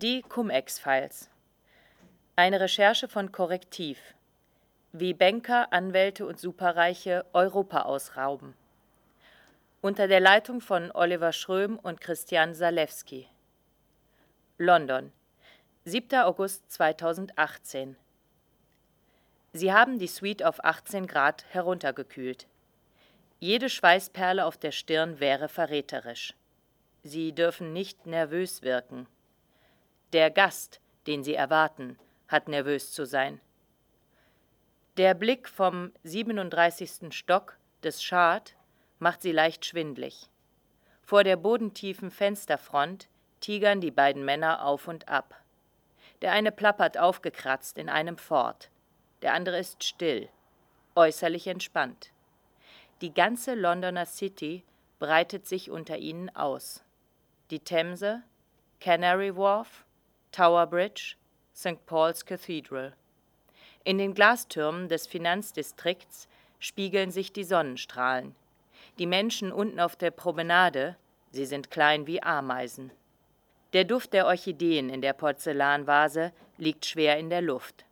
Die Cum-Ex-Files. Eine Recherche von Korrektiv. Wie Banker, Anwälte und Superreiche Europa ausrauben. Unter der Leitung von Oliver Schröm und Christian Salewski. London, 7. August 2018. Sie haben die Suite auf 18 Grad heruntergekühlt. Jede Schweißperle auf der Stirn wäre verräterisch. Sie dürfen nicht nervös wirken. Der Gast, den Sie erwarten, hat nervös zu sein. Der Blick vom 37. Stock des Schad macht sie leicht schwindlig. Vor der bodentiefen Fensterfront tigern die beiden Männer auf und ab. Der eine plappert aufgekratzt in einem Fort, der andere ist still, äußerlich entspannt. Die ganze Londoner City breitet sich unter ihnen aus. Die Themse, Canary Wharf, Tower Bridge, St. Paul's Cathedral. In den Glastürmen des Finanzdistrikts spiegeln sich die Sonnenstrahlen. Die Menschen unten auf der Promenade, sie sind klein wie Ameisen. Der Duft der Orchideen in der Porzellanvase liegt schwer in der Luft.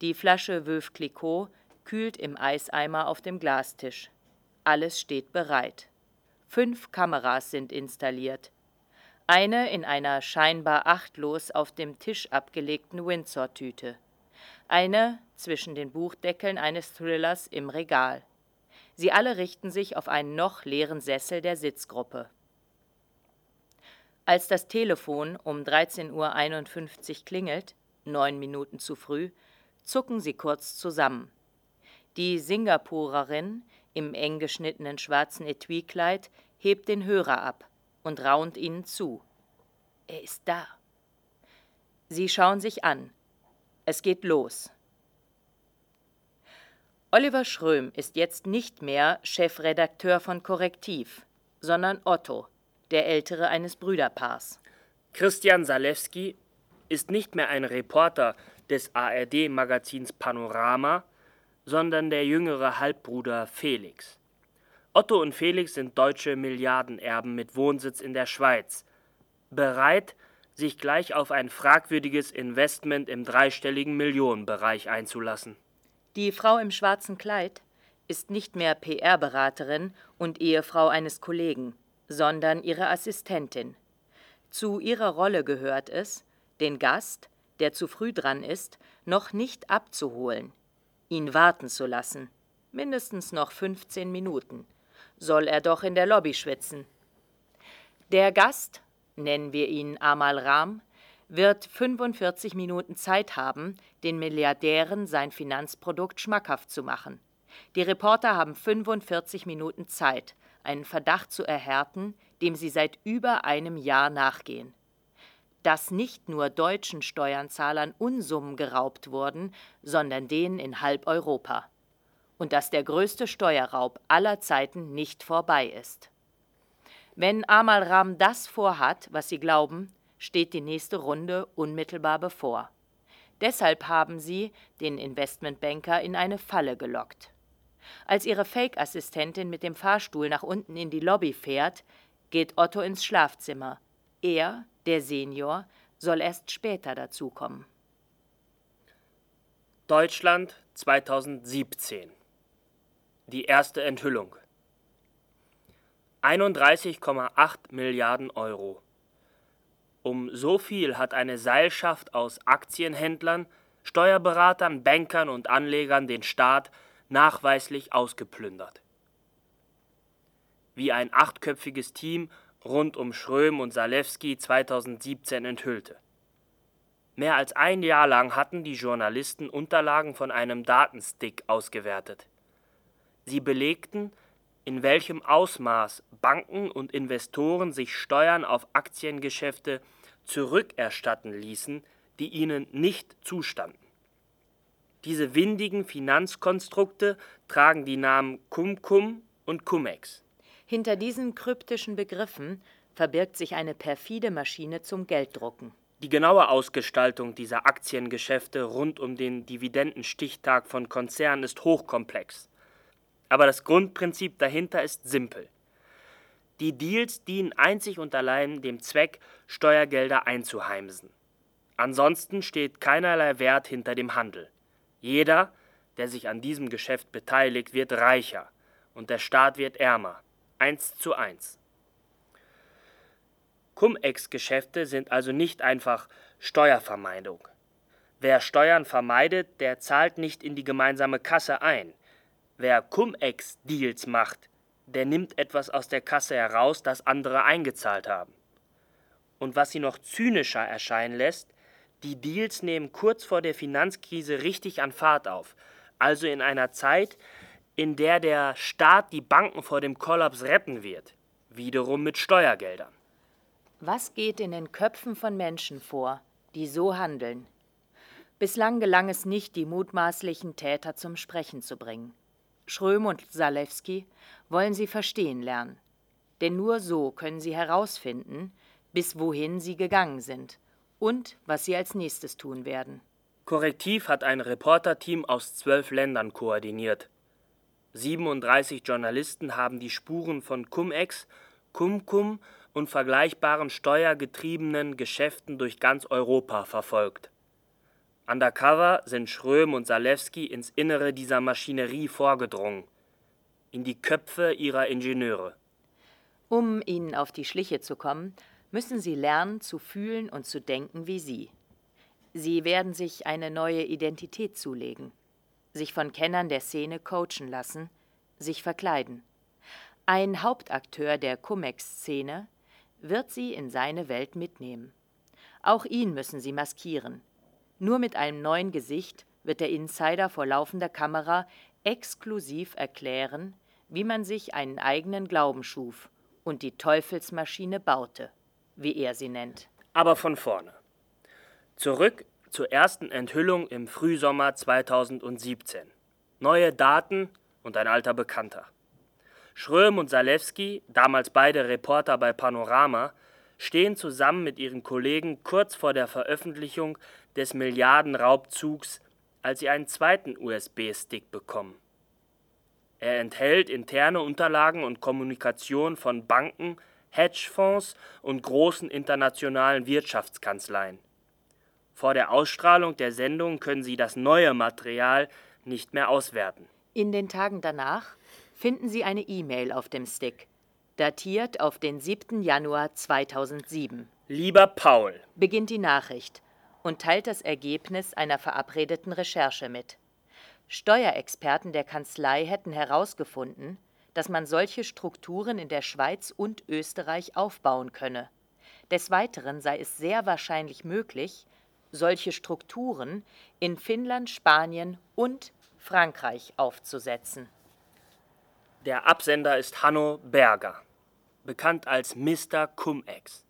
Die Flasche Veuve Clicquot kühlt im Eiseimer auf dem Glastisch. Alles steht bereit. Fünf Kameras sind installiert eine in einer scheinbar achtlos auf dem Tisch abgelegten Windsor-Tüte, eine zwischen den Buchdeckeln eines Thrillers im Regal. Sie alle richten sich auf einen noch leeren Sessel der Sitzgruppe. Als das Telefon um 13.51 Uhr klingelt, neun Minuten zu früh, zucken sie kurz zusammen. Die Singapurerin im eng geschnittenen schwarzen Etuikleid hebt den Hörer ab und raunt ihnen zu. Er ist da. Sie schauen sich an. Es geht los. Oliver Schröm ist jetzt nicht mehr Chefredakteur von Korrektiv, sondern Otto, der ältere eines Brüderpaars. Christian Salewski ist nicht mehr ein Reporter des ARD-Magazins Panorama, sondern der jüngere Halbbruder Felix. Otto und Felix sind deutsche Milliardenerben mit Wohnsitz in der Schweiz, bereit, sich gleich auf ein fragwürdiges Investment im dreistelligen Millionenbereich einzulassen. Die Frau im schwarzen Kleid ist nicht mehr PR-Beraterin und Ehefrau eines Kollegen, sondern ihre Assistentin. Zu ihrer Rolle gehört es, den Gast, der zu früh dran ist, noch nicht abzuholen, ihn warten zu lassen, mindestens noch 15 Minuten soll er doch in der Lobby schwitzen. Der Gast, nennen wir ihn Amal Ram, wird 45 Minuten Zeit haben, den Milliardären sein Finanzprodukt schmackhaft zu machen. Die Reporter haben 45 Minuten Zeit, einen Verdacht zu erhärten, dem sie seit über einem Jahr nachgehen. Dass nicht nur deutschen Steuerzahlern Unsummen geraubt wurden, sondern denen in halb Europa und dass der größte Steuerraub aller Zeiten nicht vorbei ist. Wenn Amal Ram das vorhat, was sie glauben, steht die nächste Runde unmittelbar bevor. Deshalb haben sie den Investmentbanker in eine Falle gelockt. Als ihre Fake-Assistentin mit dem Fahrstuhl nach unten in die Lobby fährt, geht Otto ins Schlafzimmer. Er, der Senior, soll erst später dazukommen. Deutschland 2017 die erste Enthüllung. 31,8 Milliarden Euro. Um so viel hat eine Seilschaft aus Aktienhändlern, Steuerberatern, Bankern und Anlegern den Staat nachweislich ausgeplündert. Wie ein achtköpfiges Team rund um Schröm und Salewski 2017 enthüllte. Mehr als ein Jahr lang hatten die Journalisten Unterlagen von einem Datenstick ausgewertet. Sie belegten, in welchem Ausmaß Banken und Investoren sich Steuern auf Aktiengeschäfte zurückerstatten ließen, die ihnen nicht zustanden. Diese windigen Finanzkonstrukte tragen die Namen Cum-Cum und Cum-Ex. Hinter diesen kryptischen Begriffen verbirgt sich eine perfide Maschine zum Gelddrucken. Die genaue Ausgestaltung dieser Aktiengeschäfte rund um den Dividendenstichtag von Konzernen ist hochkomplex. Aber das Grundprinzip dahinter ist simpel. Die Deals dienen einzig und allein dem Zweck, Steuergelder einzuheimsen. Ansonsten steht keinerlei Wert hinter dem Handel. Jeder, der sich an diesem Geschäft beteiligt, wird reicher und der Staat wird ärmer. Eins zu eins. Cum-Ex-Geschäfte sind also nicht einfach Steuervermeidung. Wer Steuern vermeidet, der zahlt nicht in die gemeinsame Kasse ein. Wer Cum-Ex-Deals macht, der nimmt etwas aus der Kasse heraus, das andere eingezahlt haben. Und was sie noch zynischer erscheinen lässt, die Deals nehmen kurz vor der Finanzkrise richtig an Fahrt auf, also in einer Zeit, in der der Staat die Banken vor dem Kollaps retten wird, wiederum mit Steuergeldern. Was geht in den Köpfen von Menschen vor, die so handeln? Bislang gelang es nicht, die mutmaßlichen Täter zum Sprechen zu bringen. Schröm und Salewski wollen sie verstehen lernen. Denn nur so können sie herausfinden, bis wohin sie gegangen sind und was sie als nächstes tun werden. Korrektiv hat ein Reporterteam aus zwölf Ländern koordiniert. 37 Journalisten haben die Spuren von Cum-Ex, Cum-Cum und vergleichbaren steuergetriebenen Geschäften durch ganz Europa verfolgt. Undercover sind Schröm und Salewski ins Innere dieser Maschinerie vorgedrungen, in die Köpfe ihrer Ingenieure. Um ihnen auf die Schliche zu kommen, müssen sie lernen zu fühlen und zu denken wie sie. Sie werden sich eine neue Identität zulegen, sich von Kennern der Szene coachen lassen, sich verkleiden. Ein Hauptakteur der Cum-Ex-Szene wird sie in seine Welt mitnehmen. Auch ihn müssen sie maskieren, nur mit einem neuen Gesicht wird der Insider vor laufender Kamera exklusiv erklären, wie man sich einen eigenen Glauben schuf und die Teufelsmaschine baute, wie er sie nennt. Aber von vorne. Zurück zur ersten Enthüllung im Frühsommer 2017. Neue Daten und ein alter Bekannter. Schröm und Salewski, damals beide Reporter bei Panorama, stehen zusammen mit ihren Kollegen kurz vor der Veröffentlichung des Milliardenraubzugs, als sie einen zweiten USB-Stick bekommen. Er enthält interne Unterlagen und Kommunikation von Banken, Hedgefonds und großen internationalen Wirtschaftskanzleien. Vor der Ausstrahlung der Sendung können Sie das neue Material nicht mehr auswerten. In den Tagen danach finden Sie eine E-Mail auf dem Stick, datiert auf den 7. Januar 2007. Lieber Paul, beginnt die Nachricht und teilt das Ergebnis einer verabredeten Recherche mit. Steuerexperten der Kanzlei hätten herausgefunden, dass man solche Strukturen in der Schweiz und Österreich aufbauen könne. Des Weiteren sei es sehr wahrscheinlich möglich, solche Strukturen in Finnland, Spanien und Frankreich aufzusetzen. Der Absender ist Hanno Berger, bekannt als Mr. Cum-Ex.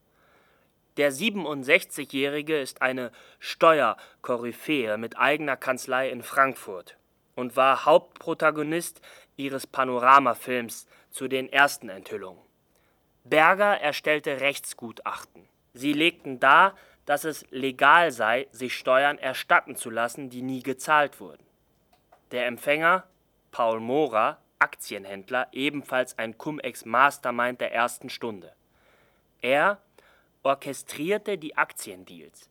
Der 67-Jährige ist eine Steuerkoryphäe mit eigener Kanzlei in Frankfurt und war Hauptprotagonist ihres Panoramafilms zu den ersten Enthüllungen. Berger erstellte Rechtsgutachten. Sie legten dar, dass es legal sei, sich Steuern erstatten zu lassen, die nie gezahlt wurden. Der Empfänger, Paul Mora, Aktienhändler, ebenfalls ein Cum-Ex-Mastermind der ersten Stunde. Er orchestrierte die Aktiendeals.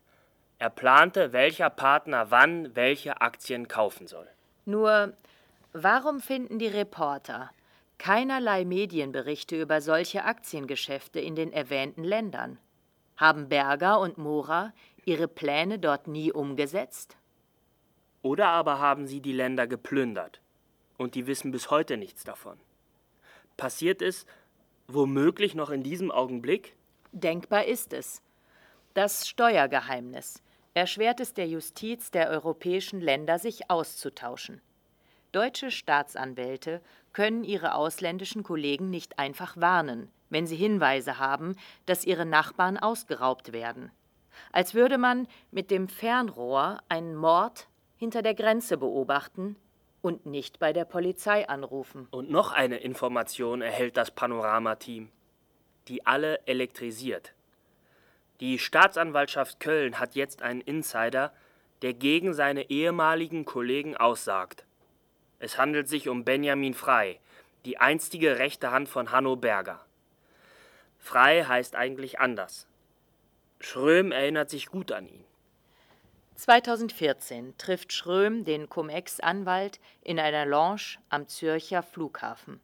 Er plante, welcher Partner wann welche Aktien kaufen soll. Nur, warum finden die Reporter keinerlei Medienberichte über solche Aktiengeschäfte in den erwähnten Ländern? Haben Berger und Mora ihre Pläne dort nie umgesetzt? Oder aber haben sie die Länder geplündert und die wissen bis heute nichts davon. Passiert es womöglich noch in diesem Augenblick? Denkbar ist es. Das Steuergeheimnis erschwert es der Justiz der europäischen Länder, sich auszutauschen. Deutsche Staatsanwälte können ihre ausländischen Kollegen nicht einfach warnen, wenn sie Hinweise haben, dass ihre Nachbarn ausgeraubt werden. Als würde man mit dem Fernrohr einen Mord hinter der Grenze beobachten und nicht bei der Polizei anrufen. Und noch eine Information erhält das Panorama-Team die alle elektrisiert. Die Staatsanwaltschaft Köln hat jetzt einen Insider, der gegen seine ehemaligen Kollegen aussagt. Es handelt sich um Benjamin Frei, die einstige rechte Hand von Hanno Berger. Frei heißt eigentlich anders. Schröm erinnert sich gut an ihn. 2014 trifft Schröm den Cum-Ex-Anwalt in einer Lounge am Zürcher Flughafen.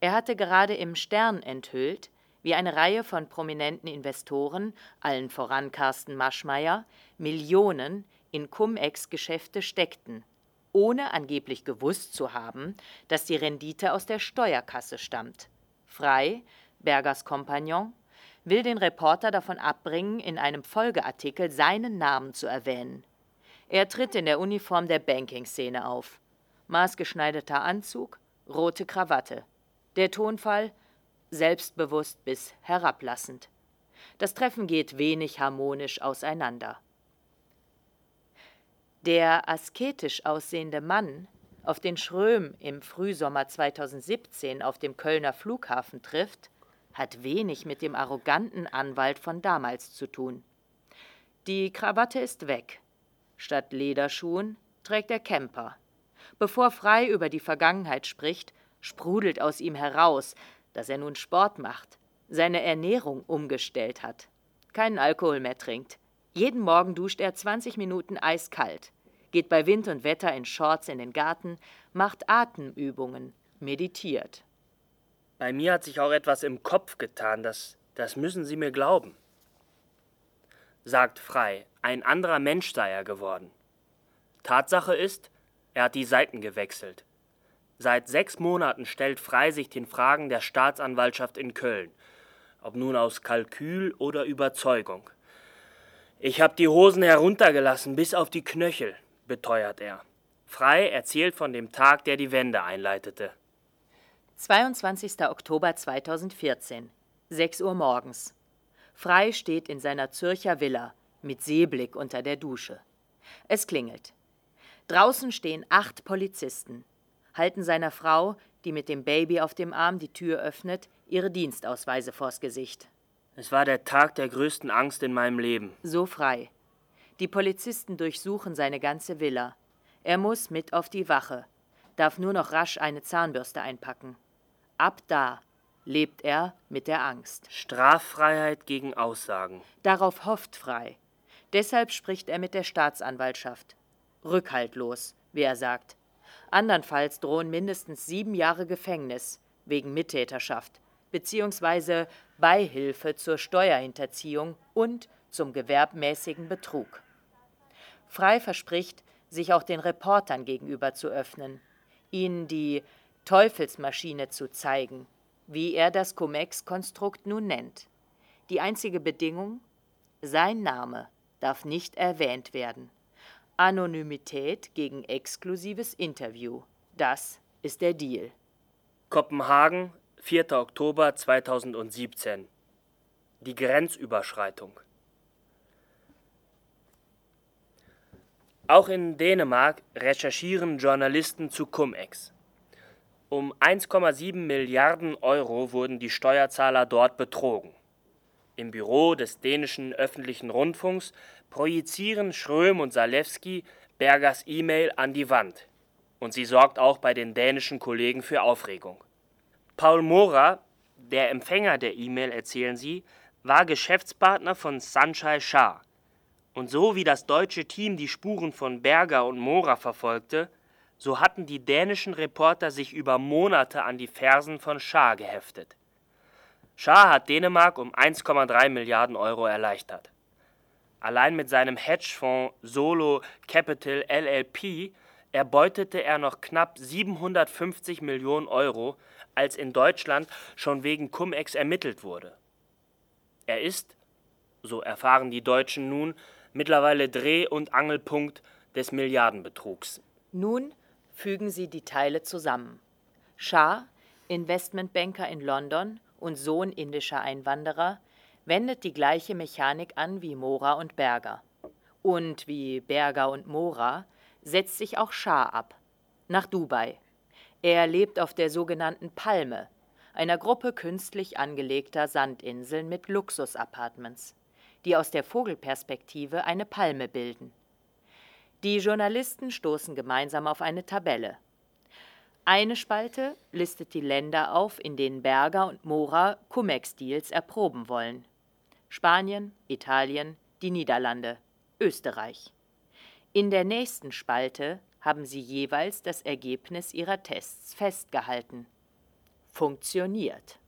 Er hatte gerade im Stern enthüllt, wie eine Reihe von prominenten Investoren, allen voran Carsten Maschmeyer, Millionen in Cum-Ex-Geschäfte steckten, ohne angeblich gewusst zu haben, dass die Rendite aus der Steuerkasse stammt. Frei, Bergers Kompagnon, will den Reporter davon abbringen, in einem Folgeartikel seinen Namen zu erwähnen. Er tritt in der Uniform der Banking-Szene auf. Maßgeschneiderter Anzug, rote Krawatte. Der Tonfall selbstbewusst bis herablassend. Das Treffen geht wenig harmonisch auseinander. Der asketisch aussehende Mann, auf den Schröm im Frühsommer 2017 auf dem Kölner Flughafen trifft, hat wenig mit dem arroganten Anwalt von damals zu tun. Die Krawatte ist weg. Statt Lederschuhen trägt er Camper. Bevor Frei über die Vergangenheit spricht, sprudelt aus ihm heraus, dass er nun Sport macht, seine Ernährung umgestellt hat, keinen Alkohol mehr trinkt. Jeden Morgen duscht er 20 Minuten eiskalt, geht bei Wind und Wetter in Shorts in den Garten, macht Atemübungen, meditiert. Bei mir hat sich auch etwas im Kopf getan, das, das müssen Sie mir glauben. Sagt Frei, ein anderer Mensch sei er geworden. Tatsache ist, er hat die Seiten gewechselt. Seit sechs Monaten stellt Frei sich den Fragen der Staatsanwaltschaft in Köln, ob nun aus Kalkül oder Überzeugung. Ich hab die Hosen heruntergelassen bis auf die Knöchel, beteuert er. Frei erzählt von dem Tag, der die Wende einleitete. 22. Oktober 2014, 6 Uhr morgens. Frei steht in seiner Zürcher Villa mit Seeblick unter der Dusche. Es klingelt. Draußen stehen acht Polizisten, halten seiner Frau, die mit dem Baby auf dem Arm die Tür öffnet, ihre Dienstausweise vors Gesicht. Es war der Tag der größten Angst in meinem Leben. So frei. Die Polizisten durchsuchen seine ganze Villa. Er muss mit auf die Wache, darf nur noch rasch eine Zahnbürste einpacken. Ab da lebt er mit der Angst. Straffreiheit gegen Aussagen. Darauf hofft Frei. Deshalb spricht er mit der Staatsanwaltschaft. Rückhaltlos, wie er sagt. Andernfalls drohen mindestens sieben Jahre Gefängnis wegen Mittäterschaft bzw. Beihilfe zur Steuerhinterziehung und zum gewerbmäßigen Betrug. Frei verspricht, sich auch den Reportern gegenüber zu öffnen, ihnen die Teufelsmaschine zu zeigen, wie er das Cum-Ex-Konstrukt nun nennt. Die einzige Bedingung? Sein Name darf nicht erwähnt werden. Anonymität gegen exklusives Interview. Das ist der Deal. Kopenhagen, 4. Oktober 2017. Die Grenzüberschreitung. Auch in Dänemark recherchieren Journalisten zu Cum-Ex. Um 1,7 Milliarden Euro wurden die Steuerzahler dort betrogen. Im Büro des dänischen öffentlichen Rundfunks projizieren Schröm und Salewski Bergers E-Mail an die Wand. Und sie sorgt auch bei den dänischen Kollegen für Aufregung. Paul Mora, der Empfänger der E-Mail, erzählen sie, war Geschäftspartner von Sanjay Shah. Und so wie das deutsche Team die Spuren von Berger und Mora verfolgte, so hatten die dänischen Reporter sich über Monate an die Fersen von Schah geheftet. Schah hat Dänemark um 1,3 Milliarden Euro erleichtert. Allein mit seinem Hedgefonds Solo Capital LLP erbeutete er noch knapp 750 Millionen Euro, als in Deutschland schon wegen Cum-Ex ermittelt wurde. Er ist, so erfahren die Deutschen nun, mittlerweile Dreh- und Angelpunkt des Milliardenbetrugs. Nun fügen sie die Teile zusammen. Shah, Investmentbanker in London und Sohn indischer Einwanderer, wendet die gleiche Mechanik an wie Mora und Berger. Und wie Berger und Mora setzt sich auch Shah ab. Nach Dubai. Er lebt auf der sogenannten Palme, einer Gruppe künstlich angelegter Sandinseln mit Luxusapartments, die aus der Vogelperspektive eine Palme bilden. Die Journalisten stoßen gemeinsam auf eine Tabelle. Eine Spalte listet die Länder auf, in denen Berger und Mora Cum-Ex-Deals erproben wollen. Spanien, Italien, die Niederlande, Österreich. In der nächsten Spalte haben sie jeweils das Ergebnis ihrer Tests festgehalten. Funktioniert.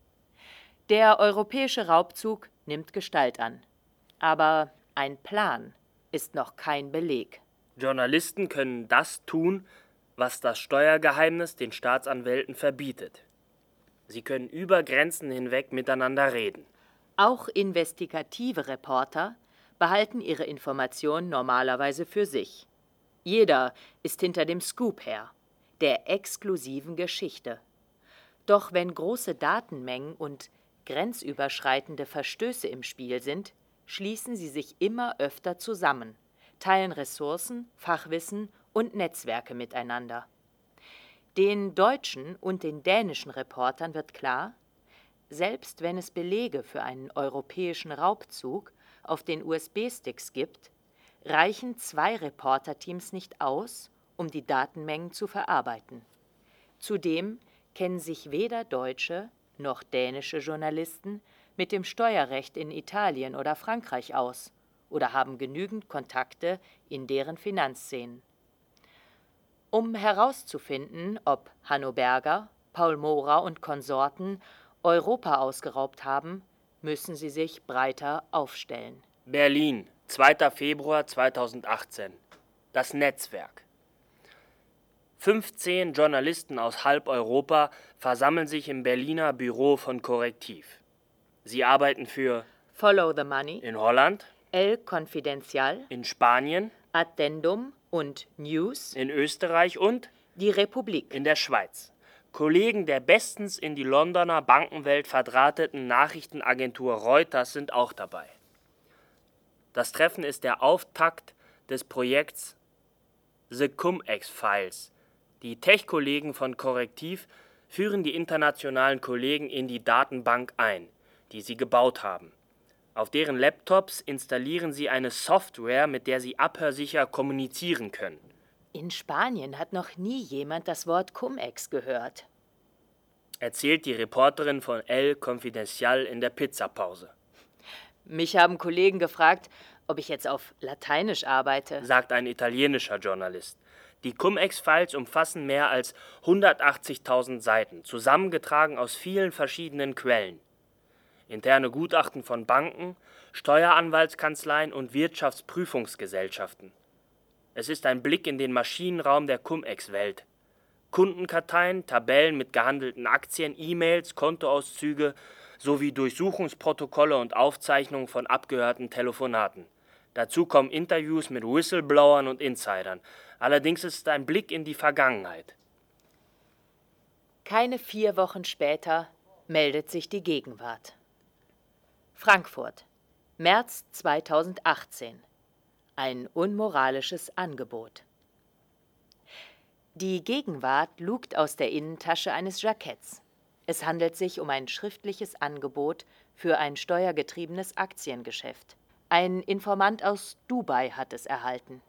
Der europäische Raubzug nimmt Gestalt an. Aber ein Plan ist noch kein Beleg. Journalisten können das tun, was das Steuergeheimnis den Staatsanwälten verbietet. Sie können über Grenzen hinweg miteinander reden. Auch investigative Reporter behalten ihre Informationen normalerweise für sich. Jeder ist hinter dem Scoop her, der exklusiven Geschichte. Doch wenn große Datenmengen und grenzüberschreitende Verstöße im Spiel sind, schließen sie sich immer öfter zusammen, teilen Ressourcen, Fachwissen und Netzwerke miteinander. Den deutschen und den dänischen Reportern wird klar, selbst wenn es Belege für einen europäischen Raubzug auf den USB-Sticks gibt, reichen zwei Reporterteams nicht aus, um die Datenmengen zu verarbeiten. Zudem kennen sich weder deutsche noch dänische Journalisten mit dem Steuerrecht in Italien oder Frankreich aus oder haben genügend Kontakte in deren Finanzszenen. Um herauszufinden, ob Hanno Berger, Paul Mohrer und Konsorten Europa ausgeraubt haben, müssen sie sich breiter aufstellen. Berlin, 2. Februar 2018. Das Netzwerk. 15 Journalisten aus halb Europa versammeln sich im Berliner Büro von Korrektiv. Sie arbeiten für Follow the Money in Holland, El Confidencial in Spanien, Addendum und News in Österreich und die Republik in der Schweiz. Kollegen der bestens in die Londoner Bankenwelt verdrahteten Nachrichtenagentur Reuters sind auch dabei. Das Treffen ist der Auftakt des Projekts The Cum-Ex-Files. Die Tech-Kollegen von Korrektiv führen die internationalen Kollegen in die Datenbank ein, die sie gebaut haben. Auf deren Laptops installieren sie eine Software, mit der sie abhörsicher kommunizieren können. In Spanien hat noch nie jemand das Wort Cum-Ex gehört. Erzählt die Reporterin von El Confidencial in der Pizzapause. Mich haben Kollegen gefragt, ob ich jetzt auf Lateinisch arbeite, sagt ein italienischer Journalist. Die Cum-Ex-Files umfassen mehr als 180.000 Seiten, zusammengetragen aus vielen verschiedenen Quellen interne Gutachten von Banken, Steueranwaltskanzleien und Wirtschaftsprüfungsgesellschaften. Es ist ein Blick in den Maschinenraum der Cum-Ex-Welt. Kundenkarteien, Tabellen mit gehandelten Aktien, E-Mails, Kontoauszüge sowie Durchsuchungsprotokolle und Aufzeichnungen von abgehörten Telefonaten. Dazu kommen Interviews mit Whistleblowern und Insidern. Allerdings ist es ein Blick in die Vergangenheit. Keine vier Wochen später meldet sich die Gegenwart. Frankfurt, März 2018. Ein unmoralisches Angebot. Die Gegenwart lugt aus der Innentasche eines Jacketts. Es handelt sich um ein schriftliches Angebot für ein steuergetriebenes Aktiengeschäft. Ein Informant aus Dubai hat es erhalten.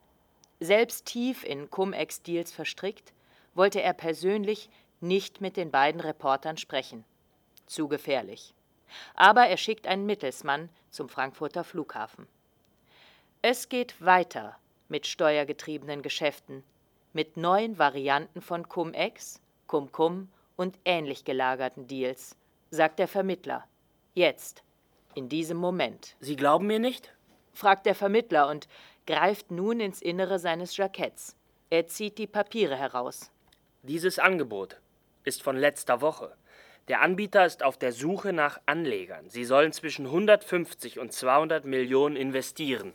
Selbst tief in Cum-Ex-Deals verstrickt, wollte er persönlich nicht mit den beiden Reportern sprechen. Zu gefährlich aber er schickt einen Mittelsmann zum Frankfurter Flughafen. Es geht weiter mit steuergetriebenen Geschäften, mit neuen Varianten von Cum-Ex, Cum-Cum und ähnlich gelagerten Deals, sagt der Vermittler. Jetzt, in diesem Moment. Sie glauben mir nicht? fragt der Vermittler und greift nun ins Innere seines Jacketts. Er zieht die Papiere heraus. Dieses Angebot ist von letzter Woche. Der Anbieter ist auf der Suche nach Anlegern. Sie sollen zwischen 150 und 200 Millionen investieren.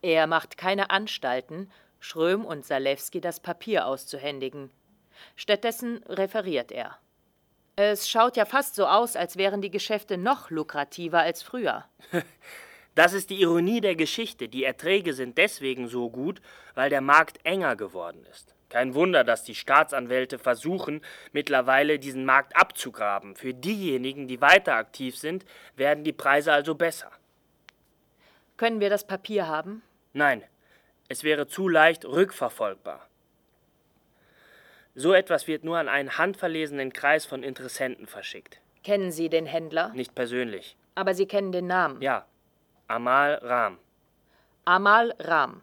Er macht keine Anstalten, Schröm und Salewski das Papier auszuhändigen. Stattdessen referiert er. Es schaut ja fast so aus, als wären die Geschäfte noch lukrativer als früher. Das ist die Ironie der Geschichte. Die Erträge sind deswegen so gut, weil der Markt enger geworden ist. Kein Wunder, dass die Staatsanwälte versuchen, mittlerweile diesen Markt abzugraben. Für diejenigen, die weiter aktiv sind, werden die Preise also besser. Können wir das Papier haben? Nein, es wäre zu leicht rückverfolgbar. So etwas wird nur an einen handverlesenen Kreis von Interessenten verschickt. Kennen Sie den Händler? Nicht persönlich. Aber Sie kennen den Namen? Ja, Amal Ram. Amal Ram.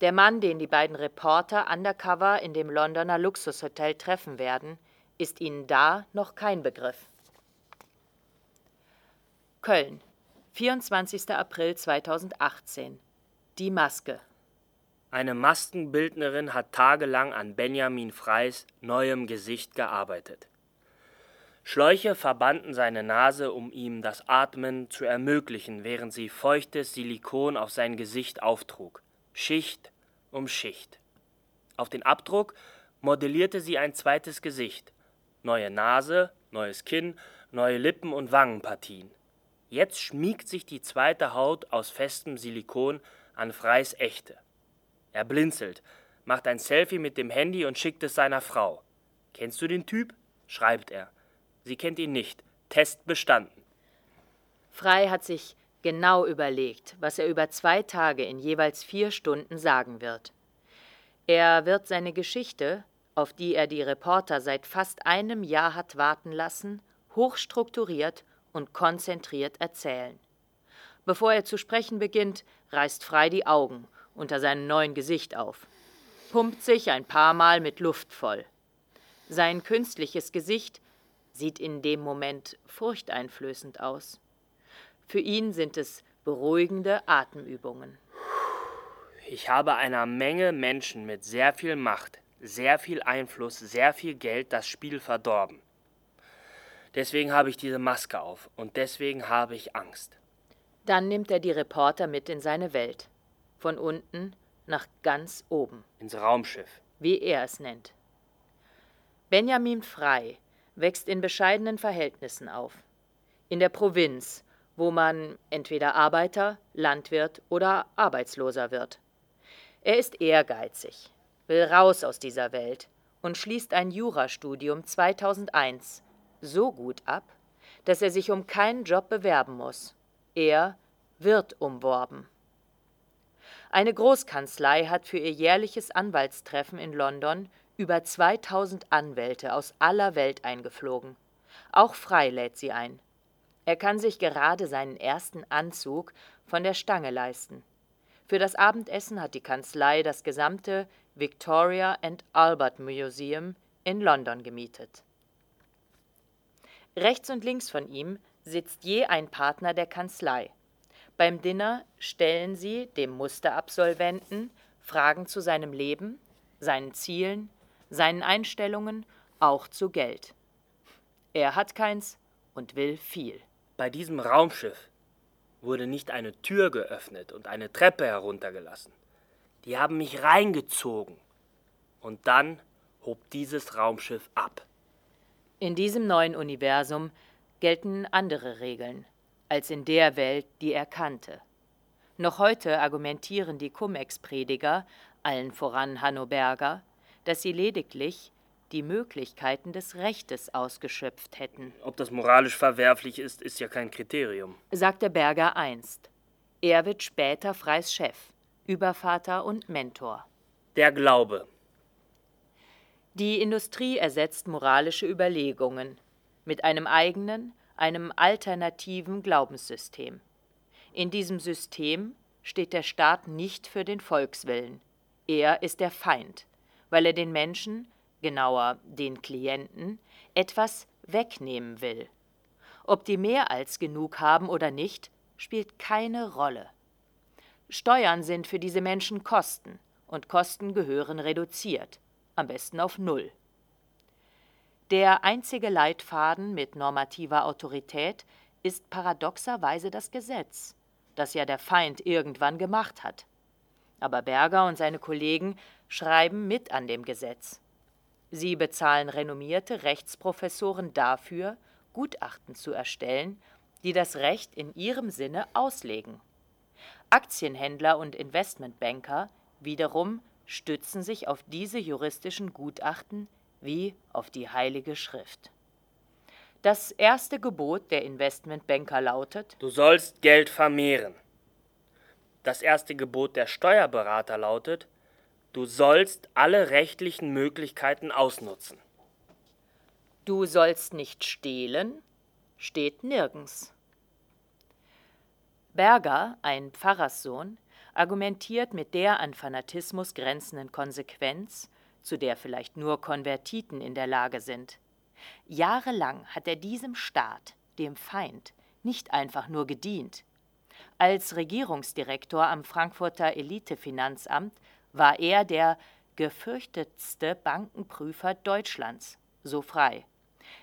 Der Mann, den die beiden Reporter undercover in dem Londoner Luxushotel treffen werden, ist ihnen da noch kein Begriff. Köln, 24. April 2018. Die Maske. Eine Maskenbildnerin hat tagelang an Benjamin Freys neuem Gesicht gearbeitet. Schläuche verbanden seine Nase, um ihm das Atmen zu ermöglichen, während sie feuchtes Silikon auf sein Gesicht auftrug, Schicht um Schicht. Auf den Abdruck modellierte sie ein zweites Gesicht, neue Nase, neues Kinn, neue Lippen und Wangenpartien. Jetzt schmiegt sich die zweite Haut aus festem Silikon an Freys echte. Er blinzelt, macht ein Selfie mit dem Handy und schickt es seiner Frau. Kennst du den Typ? schreibt er. Sie kennt ihn nicht. Test bestanden. Frei hat sich genau überlegt, was er über zwei Tage in jeweils vier Stunden sagen wird. Er wird seine Geschichte, auf die er die Reporter seit fast einem Jahr hat warten lassen, hochstrukturiert und konzentriert erzählen. Bevor er zu sprechen beginnt, reißt Frei die Augen unter seinem neuen Gesicht auf, pumpt sich ein paar Mal mit Luft voll. Sein künstliches Gesicht sieht in dem Moment furchteinflößend aus. Für ihn sind es beruhigende Atemübungen. Ich habe einer Menge Menschen mit sehr viel Macht, sehr viel Einfluss, sehr viel Geld das Spiel verdorben. Deswegen habe ich diese Maske auf und deswegen habe ich Angst. Dann nimmt er die Reporter mit in seine Welt. Von unten nach ganz oben. Ins Raumschiff. Wie er es nennt. Benjamin Frei wächst in bescheidenen Verhältnissen auf. In der Provinz, wo man entweder Arbeiter, Landwirt oder Arbeitsloser wird. Er ist ehrgeizig, will raus aus dieser Welt und schließt ein Jurastudium 2001 so gut ab, dass er sich um keinen Job bewerben muss. Er wird umworben. Eine Großkanzlei hat für ihr jährliches Anwaltstreffen in London über 2000 Anwälte aus aller Welt eingeflogen. Auch Frei lädt sie ein. Er kann sich gerade seinen ersten Anzug von der Stange leisten. Für das Abendessen hat die Kanzlei das gesamte Victoria and Albert Museum in London gemietet. Rechts und links von ihm sitzt je ein Partner der Kanzlei. Beim Dinner stellen sie dem Musterabsolventen Fragen zu seinem Leben, seinen Zielen, seinen Einstellungen, auch zu Geld. Er hat keins und will viel. Bei diesem Raumschiff wurde nicht eine Tür geöffnet und eine Treppe heruntergelassen. Die haben mich reingezogen. Und dann hob dieses Raumschiff ab. In diesem neuen Universum gelten andere Regeln als in der Welt, die er kannte. Noch heute argumentieren die Cum-Ex-Prediger, allen voran Hanno Berger, dass sie lediglich die Möglichkeiten des Rechtes ausgeschöpft hätten. Ob das moralisch verwerflich ist, ist ja kein Kriterium, sagte Berger einst. Er wird später Freis Chef, Übervater und Mentor. Der Glaube. Die Industrie ersetzt moralische Überlegungen mit einem eigenen, einem alternativen Glaubenssystem. In diesem System steht der Staat nicht für den Volkswillen. Er ist der Feind, weil er den Menschen, genauer den Klienten, etwas wegnehmen will. Ob die mehr als genug haben oder nicht, spielt keine Rolle. Steuern sind für diese Menschen Kosten, und Kosten gehören reduziert, am besten auf Null. Der einzige Leitfaden mit normativer Autorität ist paradoxerweise das Gesetz, das ja der Feind irgendwann gemacht hat. Aber Berger und seine Kollegen schreiben mit an dem Gesetz. Sie bezahlen renommierte Rechtsprofessoren dafür, Gutachten zu erstellen, die das Recht in ihrem Sinne auslegen. Aktienhändler und Investmentbanker wiederum stützen sich auf diese juristischen Gutachten wie auf die Heilige Schrift. Das erste Gebot der Investmentbanker lautet Du sollst Geld vermehren. Das erste Gebot der Steuerberater lautet Du sollst alle rechtlichen Möglichkeiten ausnutzen. Du sollst nicht stehlen, steht nirgends. Berger, ein Pfarrerssohn, argumentiert mit der an Fanatismus grenzenden Konsequenz, zu der vielleicht nur Konvertiten in der Lage sind. Jahrelang hat er diesem Staat, dem Feind, nicht einfach nur gedient. Als Regierungsdirektor am Frankfurter Elitefinanzamt war er der gefürchtetste Bankenprüfer Deutschlands, so frei.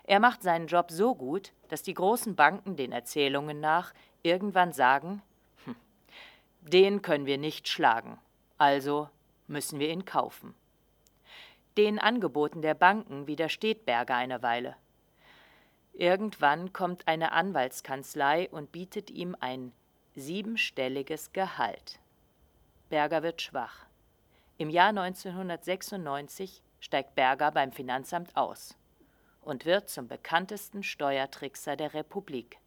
Er macht seinen Job so gut, dass die großen Banken den Erzählungen nach irgendwann sagen, hm, den können wir nicht schlagen, also müssen wir ihn kaufen. Den Angeboten der Banken widersteht Berger eine Weile. Irgendwann kommt eine Anwaltskanzlei und bietet ihm ein siebenstelliges Gehalt. Berger wird schwach. Im Jahr 1996 steigt Berger beim Finanzamt aus und wird zum bekanntesten Steuertrickser der Republik.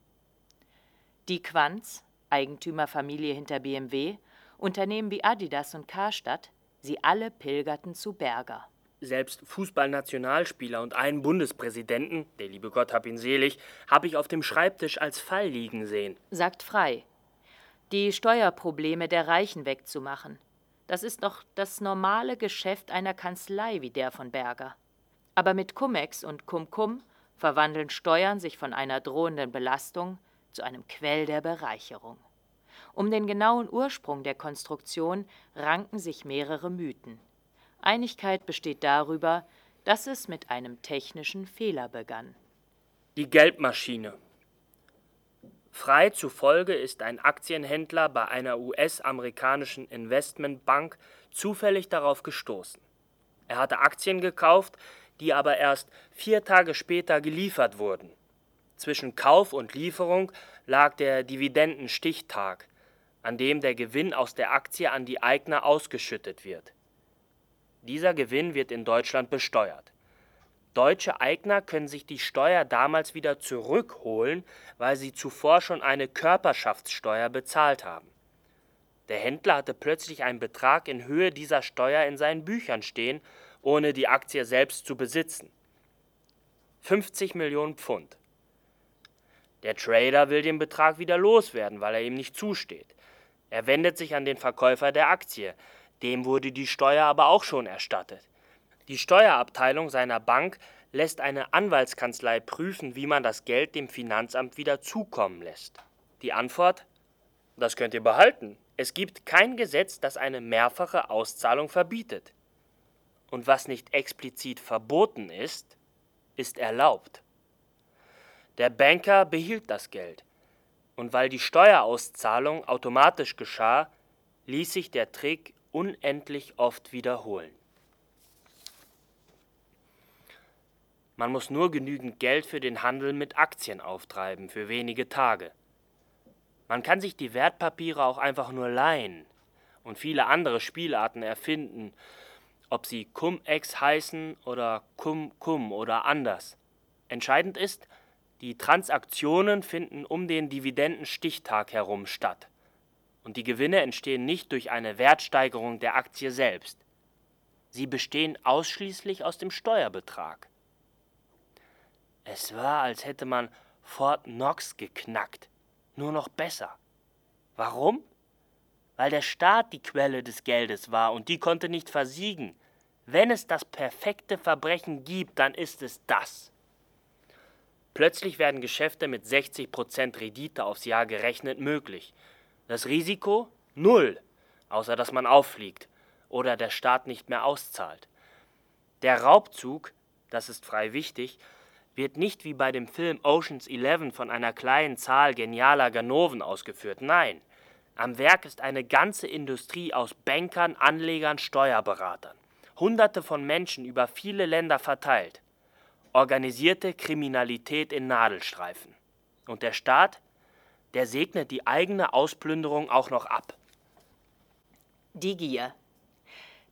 Die Quanz, Eigentümerfamilie hinter BMW, Unternehmen wie Adidas und Karstadt, sie alle pilgerten zu Berger. Selbst Fußballnationalspieler und einen Bundespräsidenten, der liebe Gott hab ihn selig, habe ich auf dem Schreibtisch als Fall liegen sehen. Sagt frei. Die Steuerprobleme der Reichen wegzumachen. Das ist doch das normale Geschäft einer Kanzlei wie der von Berger. Aber mit Cum-Ex und Cum-Cum verwandeln Steuern sich von einer drohenden Belastung zu einem Quell der Bereicherung. Um den genauen Ursprung der Konstruktion ranken sich mehrere Mythen. Einigkeit besteht darüber, dass es mit einem technischen Fehler begann. Die Geldmaschine. Frei zufolge ist ein Aktienhändler bei einer US-amerikanischen Investmentbank zufällig darauf gestoßen. Er hatte Aktien gekauft, die aber erst vier Tage später geliefert wurden. Zwischen Kauf und Lieferung lag der Dividendenstichtag, an dem der Gewinn aus der Aktie an die Eigner ausgeschüttet wird. Dieser Gewinn wird in Deutschland besteuert. Deutsche Eigner können sich die Steuer damals wieder zurückholen, weil sie zuvor schon eine Körperschaftssteuer bezahlt haben. Der Händler hatte plötzlich einen Betrag in Höhe dieser Steuer in seinen Büchern stehen ohne die Aktie selbst zu besitzen. 50 Millionen Pfund. Der Trader will den Betrag wieder loswerden, weil er ihm nicht zusteht. Er wendet sich an den Verkäufer der Aktie, dem wurde die Steuer aber auch schon erstattet. Die Steuerabteilung seiner Bank lässt eine Anwaltskanzlei prüfen, wie man das Geld dem Finanzamt wieder zukommen lässt. Die Antwort? Das könnt ihr behalten. Es gibt kein Gesetz, das eine mehrfache Auszahlung verbietet und was nicht explizit verboten ist, ist erlaubt. Der Banker behielt das Geld, und weil die Steuerauszahlung automatisch geschah, ließ sich der Trick unendlich oft wiederholen. Man muss nur genügend Geld für den Handel mit Aktien auftreiben, für wenige Tage. Man kann sich die Wertpapiere auch einfach nur leihen und viele andere Spielarten erfinden, ob sie Cum-Ex heißen oder Cum-Cum oder anders. Entscheidend ist, die Transaktionen finden um den Dividendenstichtag herum statt. Und die Gewinne entstehen nicht durch eine Wertsteigerung der Aktie selbst. Sie bestehen ausschließlich aus dem Steuerbetrag. Es war, als hätte man Fort Knox geknackt, nur noch besser. Warum? Weil der Staat die Quelle des Geldes war und die konnte nicht versiegen. Wenn es das perfekte Verbrechen gibt, dann ist es das. Plötzlich werden Geschäfte mit 60% Rendite aufs Jahr gerechnet möglich. Das Risiko? Null, außer dass man auffliegt oder der Staat nicht mehr auszahlt. Der Raubzug, das ist frei wichtig, wird nicht wie bei dem Film Oceans 11 von einer kleinen Zahl genialer Ganoven ausgeführt. Nein, am Werk ist eine ganze Industrie aus Bankern, Anlegern, Steuerberatern. Hunderte von Menschen über viele Länder verteilt. Organisierte Kriminalität in Nadelstreifen. Und der Staat, der segnet die eigene Ausplünderung auch noch ab. Die Gier.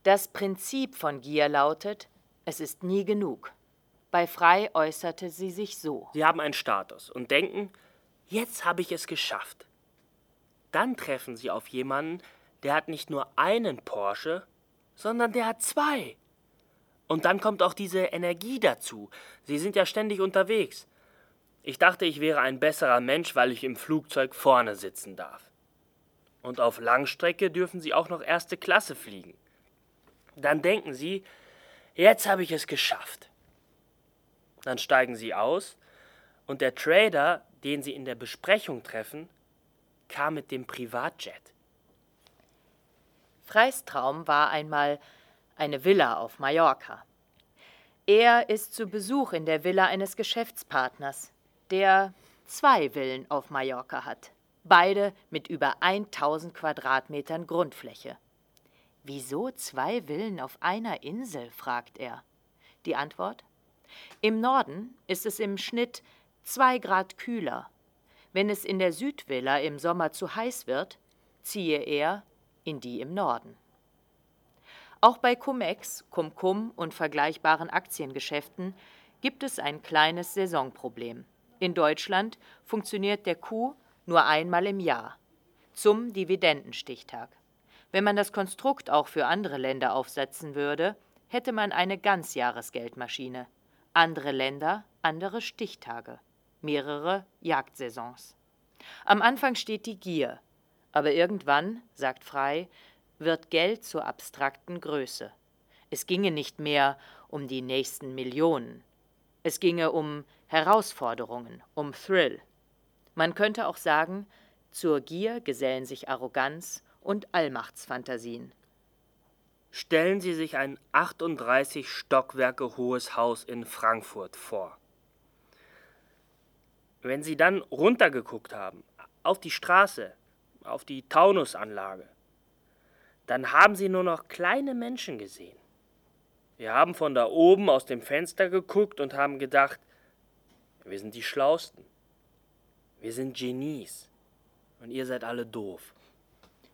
Das Prinzip von Gier lautet, es ist nie genug. Bei Frei äußerte sie sich so. Sie haben einen Status und denken, jetzt habe ich es geschafft. Dann treffen sie auf jemanden, der hat nicht nur einen Porsche, sondern der hat zwei. Und dann kommt auch diese Energie dazu. Sie sind ja ständig unterwegs. Ich dachte, ich wäre ein besserer Mensch, weil ich im Flugzeug vorne sitzen darf. Und auf Langstrecke dürfen Sie auch noch erste Klasse fliegen. Dann denken Sie, jetzt habe ich es geschafft. Dann steigen Sie aus und der Trader, den Sie in der Besprechung treffen, kam mit dem Privatjet. Freys Traum war einmal eine Villa auf Mallorca. Er ist zu Besuch in der Villa eines Geschäftspartners, der zwei Villen auf Mallorca hat, beide mit über 1000 Quadratmetern Grundfläche. Wieso zwei Villen auf einer Insel? fragt er. Die Antwort? Im Norden ist es im Schnitt zwei Grad kühler. Wenn es in der Südvilla im Sommer zu heiß wird, ziehe er in die im Norden. Auch bei Cum-Ex, Cum-Cum und vergleichbaren Aktiengeschäften gibt es ein kleines Saisonproblem. In Deutschland funktioniert der Coup nur einmal im Jahr, zum Dividendenstichtag. Wenn man das Konstrukt auch für andere Länder aufsetzen würde, hätte man eine Ganzjahresgeldmaschine. Andere Länder, andere Stichtage, mehrere Jagdsaisons. Am Anfang steht die Gier, aber irgendwann, sagt Frei, wird Geld zur abstrakten Größe. Es ginge nicht mehr um die nächsten Millionen. Es ginge um Herausforderungen, um Thrill. Man könnte auch sagen, zur Gier gesellen sich Arroganz und Allmachtsfantasien. Stellen Sie sich ein 38 Stockwerke hohes Haus in Frankfurt vor. Wenn Sie dann runtergeguckt haben, auf die Straße, auf die Taunusanlage. Dann haben sie nur noch kleine Menschen gesehen. Wir haben von da oben aus dem Fenster geguckt und haben gedacht, wir sind die Schlausten. Wir sind Genies. Und ihr seid alle doof.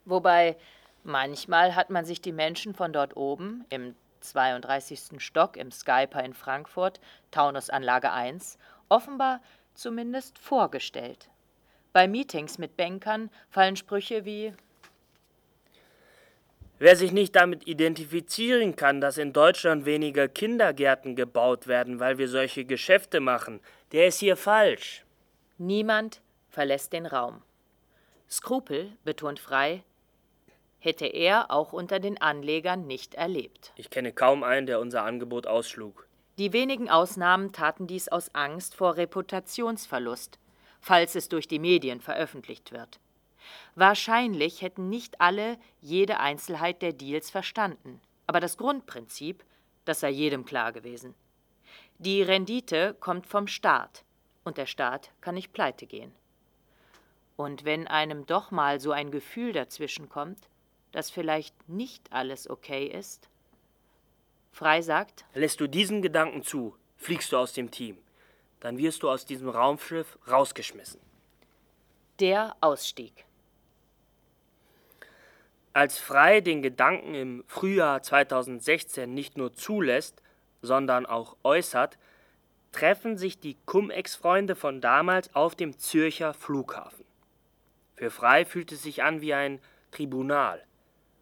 Wobei, manchmal hat man sich die Menschen von dort oben, im 32. Stock im Skyper in Frankfurt, Taunusanlage 1, offenbar zumindest vorgestellt. Bei Meetings mit Bankern fallen Sprüche wie Wer sich nicht damit identifizieren kann, dass in Deutschland weniger Kindergärten gebaut werden, weil wir solche Geschäfte machen, der ist hier falsch. Niemand verlässt den Raum. Skrupel, betont Frei, hätte er auch unter den Anlegern nicht erlebt. Ich kenne kaum einen, der unser Angebot ausschlug. Die wenigen Ausnahmen taten dies aus Angst vor Reputationsverlust falls es durch die Medien veröffentlicht wird. Wahrscheinlich hätten nicht alle jede Einzelheit der Deals verstanden, aber das Grundprinzip, das sei jedem klar gewesen. Die Rendite kommt vom Staat, und der Staat kann nicht pleite gehen. Und wenn einem doch mal so ein Gefühl dazwischen kommt, dass vielleicht nicht alles okay ist? Frei sagt: Lässt du diesen Gedanken zu, fliegst du aus dem Team dann wirst du aus diesem Raumschiff rausgeschmissen. Der Ausstieg. Als Frei den Gedanken im Frühjahr 2016 nicht nur zulässt, sondern auch äußert, treffen sich die Cum-Ex-Freunde von damals auf dem Zürcher Flughafen. Für Frei fühlt es sich an wie ein Tribunal.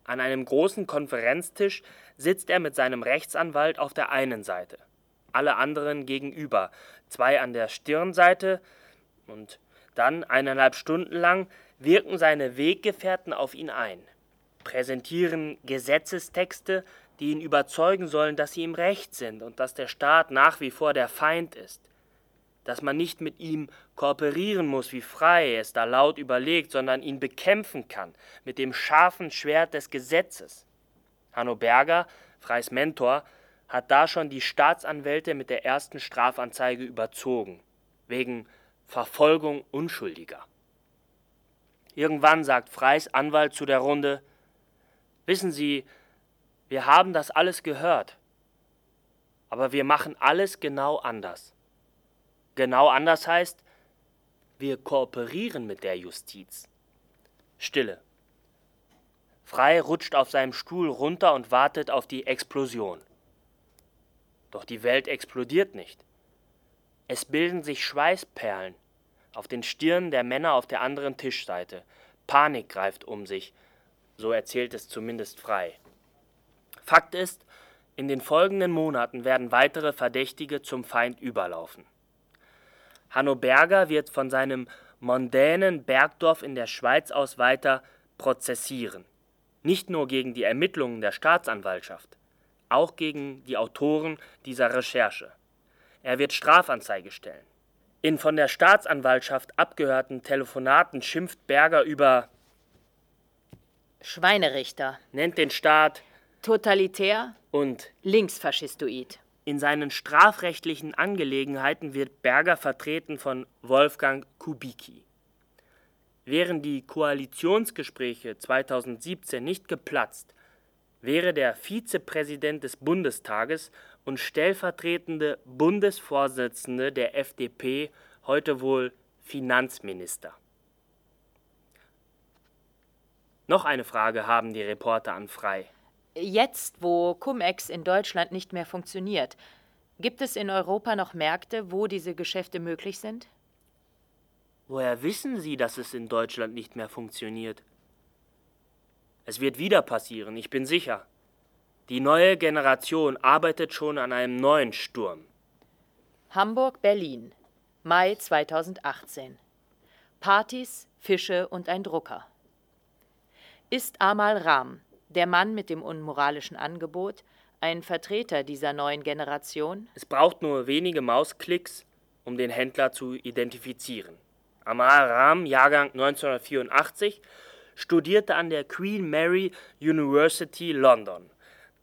An einem großen Konferenztisch sitzt er mit seinem Rechtsanwalt auf der einen Seite, alle anderen gegenüber, zwei an der Stirnseite und dann eineinhalb Stunden lang wirken seine Weggefährten auf ihn ein, präsentieren Gesetzestexte, die ihn überzeugen sollen, dass sie im Recht sind und dass der Staat nach wie vor der Feind ist, dass man nicht mit ihm kooperieren muss, wie Frei es da laut überlegt, sondern ihn bekämpfen kann mit dem scharfen Schwert des Gesetzes. Hanno Berger, Freis Mentor, hat da schon die Staatsanwälte mit der ersten Strafanzeige überzogen, wegen Verfolgung Unschuldiger. Irgendwann sagt Freis Anwalt zu der Runde Wissen Sie, wir haben das alles gehört, aber wir machen alles genau anders. Genau anders heißt, wir kooperieren mit der Justiz. Stille. Frei rutscht auf seinem Stuhl runter und wartet auf die Explosion. Doch die Welt explodiert nicht. Es bilden sich Schweißperlen auf den Stirnen der Männer auf der anderen Tischseite. Panik greift um sich, so erzählt es zumindest frei. Fakt ist, in den folgenden Monaten werden weitere Verdächtige zum Feind überlaufen. Hanno Berger wird von seinem mondänen Bergdorf in der Schweiz aus weiter prozessieren. Nicht nur gegen die Ermittlungen der Staatsanwaltschaft, auch gegen die Autoren dieser Recherche. Er wird Strafanzeige stellen. In von der Staatsanwaltschaft abgehörten Telefonaten schimpft Berger über Schweinerichter, nennt den Staat totalitär und linksfaschistoid. In seinen strafrechtlichen Angelegenheiten wird Berger vertreten von Wolfgang Kubicki. Wären die Koalitionsgespräche 2017 nicht geplatzt, wäre der Vizepräsident des Bundestages und stellvertretende Bundesvorsitzende der FDP heute wohl Finanzminister. Noch eine Frage haben die Reporter an Frei. Jetzt, wo Cum-Ex in Deutschland nicht mehr funktioniert, gibt es in Europa noch Märkte, wo diese Geschäfte möglich sind? Woher wissen Sie, dass es in Deutschland nicht mehr funktioniert? Es wird wieder passieren, ich bin sicher. Die neue Generation arbeitet schon an einem neuen Sturm. Hamburg-Berlin, Mai 2018. Partys, Fische und ein Drucker. Ist Amal Ram, der Mann mit dem unmoralischen Angebot, ein Vertreter dieser neuen Generation? Es braucht nur wenige Mausklicks, um den Händler zu identifizieren. Amal Ram, Jahrgang 1984, studierte an der Queen Mary University London.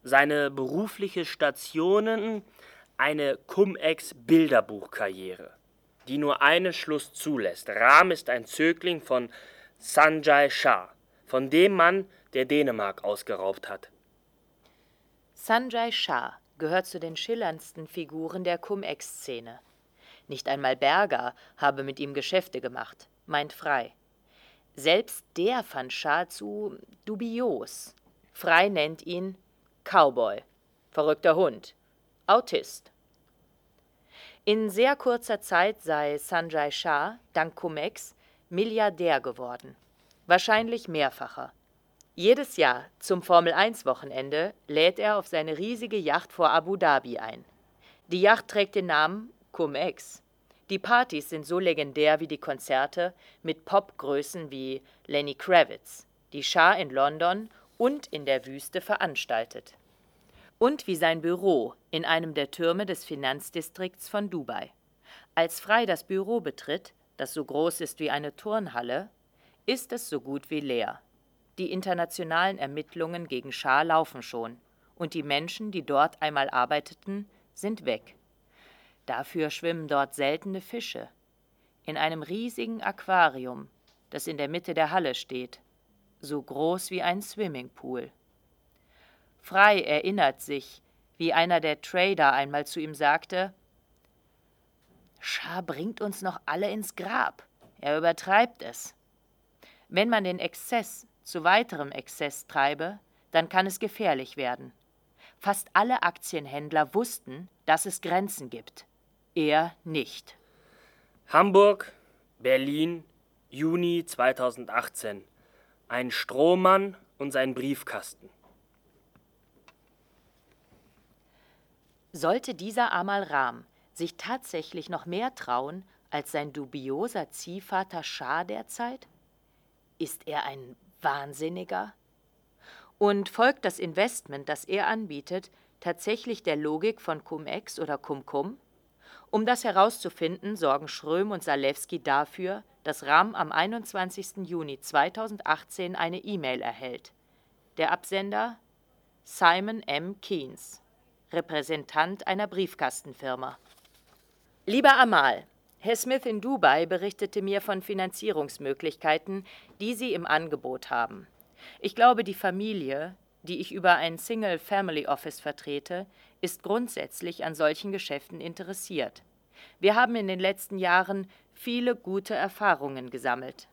Seine berufliche Stationen eine Cum-Ex-Bilderbuchkarriere, die nur einen Schluss zulässt. Ram ist ein Zögling von Sanjay Shah, von dem Mann, der Dänemark ausgeraubt hat. Sanjay Shah gehört zu den schillerndsten Figuren der Cum-Ex-Szene. Nicht einmal Berger habe mit ihm Geschäfte gemacht, meint Frei. Selbst der fand Shah zu dubios. Frei nennt ihn Cowboy, verrückter Hund, Autist. In sehr kurzer Zeit sei Sanjay Shah, dank Cum-Ex, Milliardär geworden. Wahrscheinlich mehrfacher. Jedes Jahr zum Formel-1-Wochenende lädt er auf seine riesige Yacht vor Abu Dhabi ein. Die Yacht trägt den Namen Cum-Ex. Die Partys sind so legendär wie die Konzerte mit Popgrößen wie Lenny Kravitz, die Shah in London und in der Wüste veranstaltet. Und wie sein Büro in einem der Türme des Finanzdistrikts von Dubai. Als Frei das Büro betritt, das so groß ist wie eine Turnhalle, ist es so gut wie leer. Die internationalen Ermittlungen gegen Schah laufen schon, und die Menschen, die dort einmal arbeiteten, sind weg. Dafür schwimmen dort seltene Fische. In einem riesigen Aquarium, das in der Mitte der Halle steht, so groß wie ein Swimmingpool. Frei erinnert sich, wie einer der Trader einmal zu ihm sagte: Schah bringt uns noch alle ins Grab. Er übertreibt es. Wenn man den Exzess zu weiterem Exzess treibe, dann kann es gefährlich werden. Fast alle Aktienhändler wussten, dass es Grenzen gibt. Er nicht. Hamburg, Berlin, Juni 2018. Ein Strohmann und sein Briefkasten. Sollte dieser Amal Ram sich tatsächlich noch mehr trauen als sein dubioser Ziehvater Schah derzeit? Ist er ein Wahnsinniger? Und folgt das Investment, das er anbietet, tatsächlich der Logik von Cum-Ex oder Cum-Cum? Um das herauszufinden, sorgen Schröm und Salewski dafür, dass Ram am 21. Juni 2018 eine E-Mail erhält. Der Absender Simon M. Keynes, Repräsentant einer Briefkastenfirma. Lieber Amal, Herr Smith in Dubai berichtete mir von Finanzierungsmöglichkeiten, die Sie im Angebot haben. Ich glaube, die Familie, die ich über ein Single Family Office vertrete, ist grundsätzlich an solchen Geschäften interessiert. Wir haben in den letzten Jahren viele gute Erfahrungen gesammelt.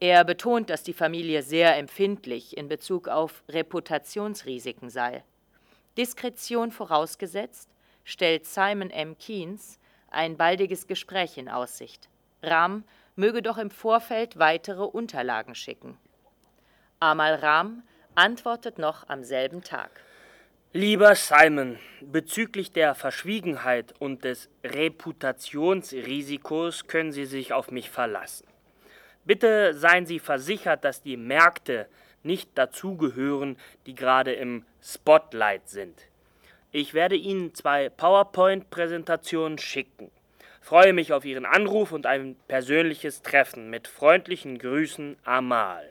Er betont, dass die Familie sehr empfindlich in Bezug auf Reputationsrisiken sei. Diskretion vorausgesetzt, stellt Simon M. Keynes ein baldiges Gespräch in Aussicht. Ram möge doch im Vorfeld weitere Unterlagen schicken. Amal Ram antwortet noch am selben Tag. Lieber Simon, bezüglich der Verschwiegenheit und des Reputationsrisikos können Sie sich auf mich verlassen. Bitte seien Sie versichert, dass die Märkte nicht dazugehören, die gerade im Spotlight sind. Ich werde Ihnen zwei PowerPoint-Präsentationen schicken. Freue mich auf Ihren Anruf und ein persönliches Treffen. Mit freundlichen Grüßen, Amal.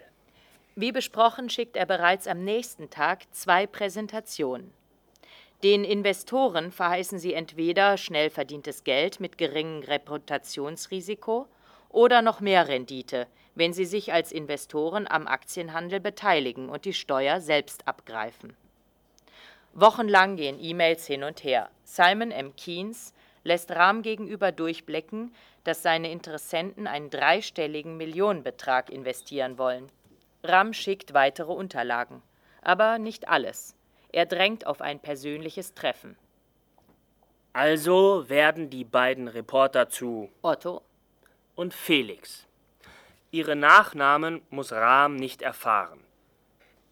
Wie besprochen schickt er bereits am nächsten Tag zwei Präsentationen. Den Investoren verheißen sie entweder schnell verdientes Geld mit geringem Reputationsrisiko oder noch mehr Rendite, wenn sie sich als Investoren am Aktienhandel beteiligen und die Steuer selbst abgreifen. Wochenlang gehen E-Mails hin und her. Simon M. Keynes lässt Rahm gegenüber durchblicken, dass seine Interessenten einen dreistelligen Millionenbetrag investieren wollen. Rahm schickt weitere Unterlagen, aber nicht alles. Er drängt auf ein persönliches Treffen. Also werden die beiden Reporter zu Otto und Felix. Ihre Nachnamen muss Rahm nicht erfahren.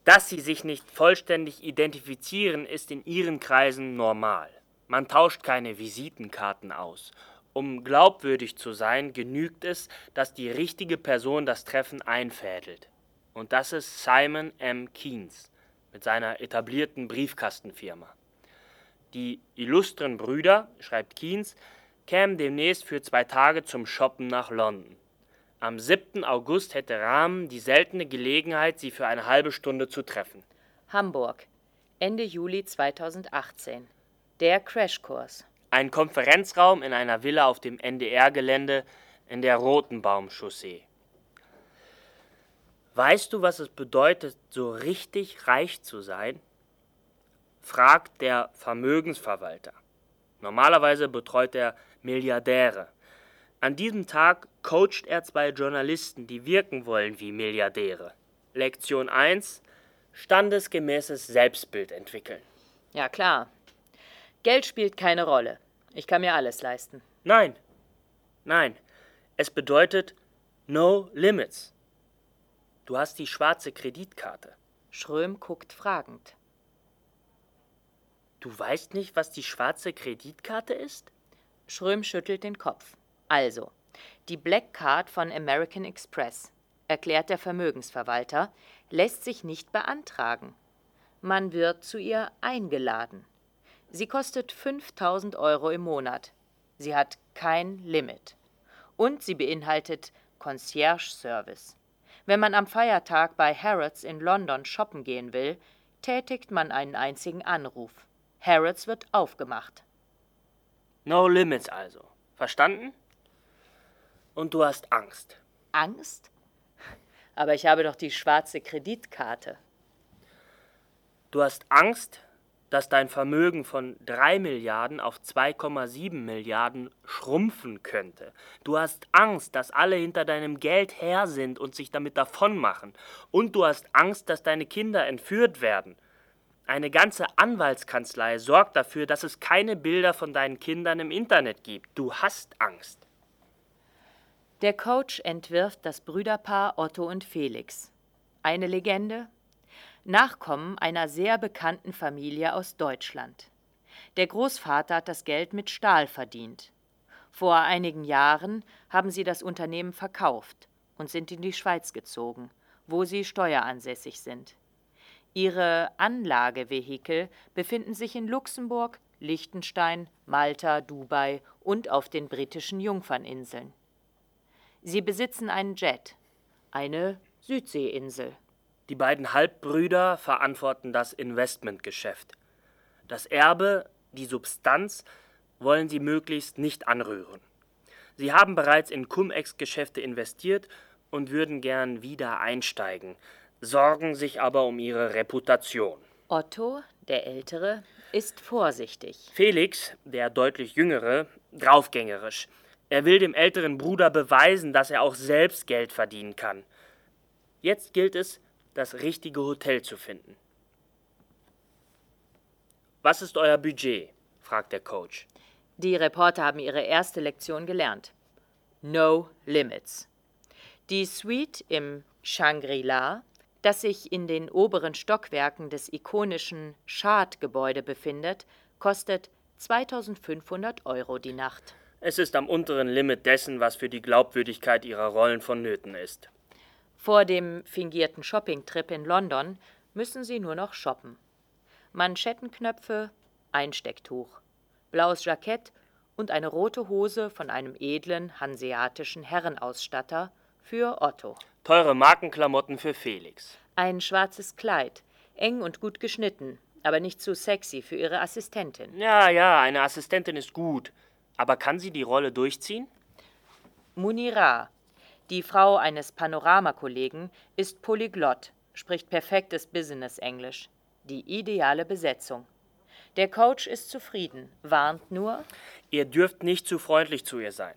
Dass sie sich nicht vollständig identifizieren, ist in ihren Kreisen normal. Man tauscht keine Visitenkarten aus. Um glaubwürdig zu sein, genügt es, dass die richtige Person das Treffen einfädelt. Und das ist Simon M. Keynes mit seiner etablierten Briefkastenfirma. Die illustren Brüder, schreibt Keynes, kämen demnächst für zwei Tage zum Shoppen nach London. Am 7. August hätte Rahm die seltene Gelegenheit, sie für eine halbe Stunde zu treffen. Hamburg, Ende Juli 2018. Der Crashkurs. Ein Konferenzraum in einer Villa auf dem NDR-Gelände in der Rotenbaumchaussee. Weißt du, was es bedeutet, so richtig reich zu sein? fragt der Vermögensverwalter. Normalerweise betreut er Milliardäre. An diesem Tag coacht er zwei Journalisten, die wirken wollen wie Milliardäre. Lektion 1 Standesgemäßes Selbstbild entwickeln. Ja klar. Geld spielt keine Rolle. Ich kann mir alles leisten. Nein, nein. Es bedeutet No Limits. Du hast die schwarze Kreditkarte. Schröm guckt fragend. Du weißt nicht, was die schwarze Kreditkarte ist? Schröm schüttelt den Kopf. Also, die Black Card von American Express, erklärt der Vermögensverwalter, lässt sich nicht beantragen. Man wird zu ihr eingeladen. Sie kostet 5000 Euro im Monat. Sie hat kein Limit. Und sie beinhaltet Concierge Service. Wenn man am Feiertag bei Harrods in London shoppen gehen will, tätigt man einen einzigen Anruf. Harrods wird aufgemacht. No limits also. Verstanden? Und du hast Angst. Angst? Aber ich habe doch die schwarze Kreditkarte. Du hast Angst, dass dein Vermögen von 3 Milliarden auf 2,7 Milliarden schrumpfen könnte. Du hast Angst, dass alle hinter deinem Geld her sind und sich damit davonmachen. Und du hast Angst, dass deine Kinder entführt werden. Eine ganze Anwaltskanzlei sorgt dafür, dass es keine Bilder von deinen Kindern im Internet gibt. Du hast Angst. Der Coach entwirft das Brüderpaar Otto und Felix. Eine Legende? Nachkommen einer sehr bekannten Familie aus Deutschland. Der Großvater hat das Geld mit Stahl verdient. Vor einigen Jahren haben sie das Unternehmen verkauft und sind in die Schweiz gezogen, wo sie steueransässig sind. Ihre Anlagevehikel befinden sich in Luxemburg, Liechtenstein, Malta, Dubai und auf den britischen Jungferninseln. Sie besitzen einen Jet, eine Südseeinsel. Die beiden Halbbrüder verantworten das Investmentgeschäft. Das Erbe, die Substanz, wollen sie möglichst nicht anrühren. Sie haben bereits in Cum-Ex-Geschäfte investiert und würden gern wieder einsteigen, sorgen sich aber um ihre Reputation. Otto, der Ältere, ist vorsichtig. Felix, der deutlich Jüngere, draufgängerisch. Er will dem älteren Bruder beweisen, dass er auch selbst Geld verdienen kann. Jetzt gilt es, das richtige Hotel zu finden. Was ist euer Budget? fragt der Coach. Die Reporter haben ihre erste Lektion gelernt. No Limits. Die Suite im Shangri-La das sich in den oberen Stockwerken des ikonischen Schad-Gebäude befindet, kostet 2500 Euro die Nacht. Es ist am unteren Limit dessen, was für die Glaubwürdigkeit ihrer Rollen vonnöten ist. Vor dem fingierten Shoppingtrip in London müssen sie nur noch shoppen. Manschettenknöpfe, Einstecktuch, blaues Jackett und eine rote Hose von einem edlen hanseatischen Herrenausstatter für Otto. Teure Markenklamotten für Felix. Ein schwarzes Kleid, eng und gut geschnitten, aber nicht zu sexy für ihre Assistentin. Ja, ja, eine Assistentin ist gut. Aber kann sie die Rolle durchziehen? Munira, die Frau eines Panoramakollegen, ist Polyglott, spricht perfektes Business-Englisch. Die ideale Besetzung. Der Coach ist zufrieden, warnt nur. Ihr dürft nicht zu freundlich zu ihr sein.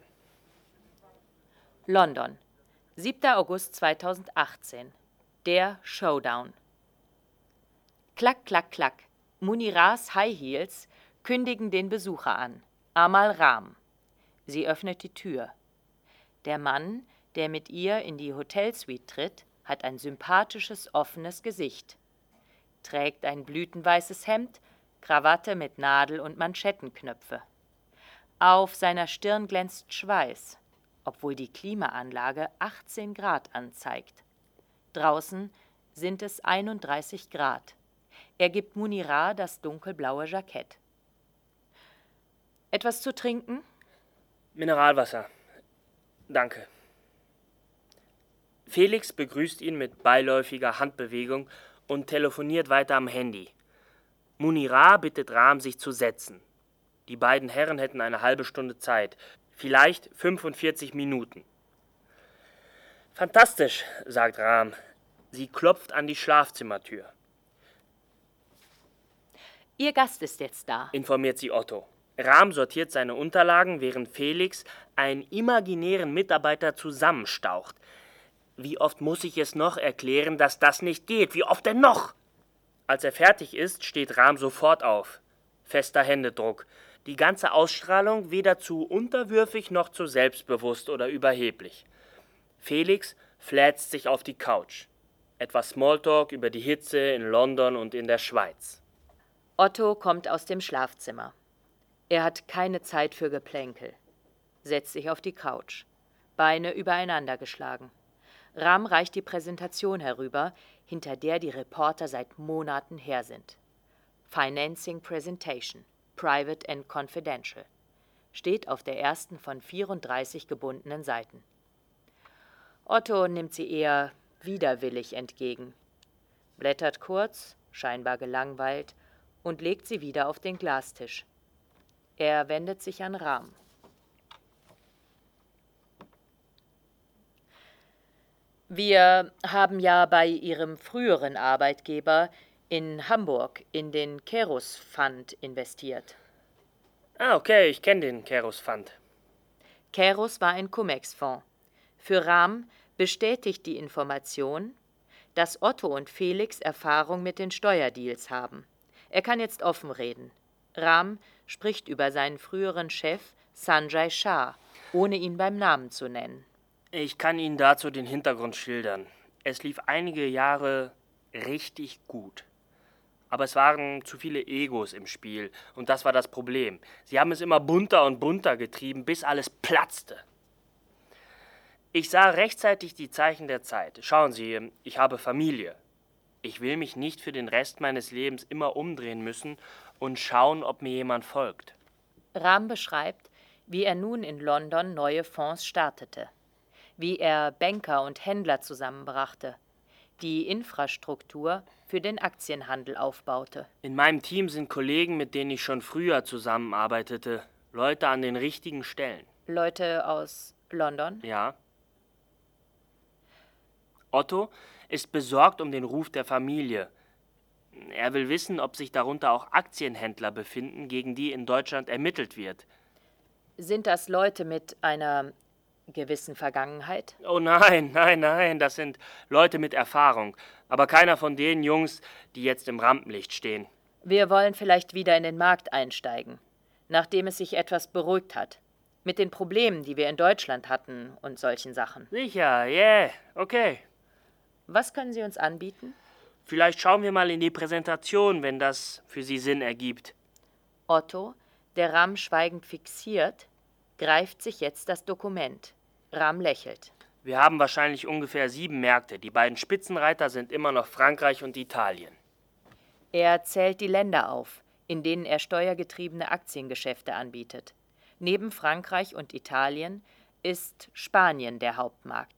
London, 7. August 2018. Der Showdown. Klack, klack, klack. Muniras High Heels kündigen den Besucher an. Amal Ram. Sie öffnet die Tür. Der Mann, der mit ihr in die Hotelsuite tritt, hat ein sympathisches, offenes Gesicht. Trägt ein blütenweißes Hemd, Krawatte mit Nadel und Manschettenknöpfe. Auf seiner Stirn glänzt Schweiß, obwohl die Klimaanlage 18 Grad anzeigt. Draußen sind es 31 Grad. Er gibt Munira das dunkelblaue Jackett. Etwas zu trinken? Mineralwasser. Danke. Felix begrüßt ihn mit beiläufiger Handbewegung und telefoniert weiter am Handy. Munira bittet Ram, sich zu setzen. Die beiden Herren hätten eine halbe Stunde Zeit, vielleicht 45 Minuten. Fantastisch, sagt Ram. Sie klopft an die Schlafzimmertür. Ihr Gast ist jetzt da, informiert sie Otto. Ram sortiert seine Unterlagen, während Felix einen imaginären Mitarbeiter zusammenstaucht. Wie oft muss ich es noch erklären, dass das nicht geht? Wie oft denn noch? Als er fertig ist, steht Ram sofort auf. Fester Händedruck. Die ganze Ausstrahlung weder zu unterwürfig noch zu selbstbewusst oder überheblich. Felix fläzt sich auf die Couch. Etwas Smalltalk über die Hitze in London und in der Schweiz. Otto kommt aus dem Schlafzimmer. Er hat keine Zeit für Geplänkel. Setzt sich auf die Couch. Beine übereinander geschlagen. Ram reicht die Präsentation herüber, hinter der die Reporter seit Monaten her sind. Financing Presentation, Private and Confidential, steht auf der ersten von 34 gebundenen Seiten. Otto nimmt sie eher widerwillig entgegen, blättert kurz, scheinbar gelangweilt, und legt sie wieder auf den Glastisch. Er wendet sich an Ram. Wir haben ja bei Ihrem früheren Arbeitgeber in Hamburg in den Keros Fund investiert. Ah, okay, ich kenne den Keros Fund. Keros war ein Cum-Ex-Fonds. Für Ram bestätigt die Information, dass Otto und Felix Erfahrung mit den Steuerdeals haben. Er kann jetzt offen reden. Ram spricht über seinen früheren Chef Sanjay Shah, ohne ihn beim Namen zu nennen. Ich kann Ihnen dazu den Hintergrund schildern. Es lief einige Jahre richtig gut. Aber es waren zu viele Egos im Spiel, und das war das Problem. Sie haben es immer bunter und bunter getrieben, bis alles platzte. Ich sah rechtzeitig die Zeichen der Zeit. Schauen Sie, ich habe Familie. Ich will mich nicht für den Rest meines Lebens immer umdrehen müssen und schauen, ob mir jemand folgt. Rahm beschreibt, wie er nun in London neue Fonds startete wie er Banker und Händler zusammenbrachte, die Infrastruktur für den Aktienhandel aufbaute. In meinem Team sind Kollegen, mit denen ich schon früher zusammenarbeitete, Leute an den richtigen Stellen. Leute aus London? Ja. Otto ist besorgt um den Ruf der Familie. Er will wissen, ob sich darunter auch Aktienhändler befinden, gegen die in Deutschland ermittelt wird. Sind das Leute mit einer gewissen Vergangenheit? Oh nein, nein, nein, das sind Leute mit Erfahrung, aber keiner von den Jungs, die jetzt im Rampenlicht stehen. Wir wollen vielleicht wieder in den Markt einsteigen, nachdem es sich etwas beruhigt hat. Mit den Problemen, die wir in Deutschland hatten und solchen Sachen. Sicher, yeah, okay. Was können Sie uns anbieten? Vielleicht schauen wir mal in die Präsentation, wenn das für Sie Sinn ergibt. Otto, der Ram schweigend fixiert, greift sich jetzt das Dokument. Ram lächelt. Wir haben wahrscheinlich ungefähr sieben Märkte. Die beiden Spitzenreiter sind immer noch Frankreich und Italien. Er zählt die Länder auf, in denen er steuergetriebene Aktiengeschäfte anbietet. Neben Frankreich und Italien ist Spanien der Hauptmarkt.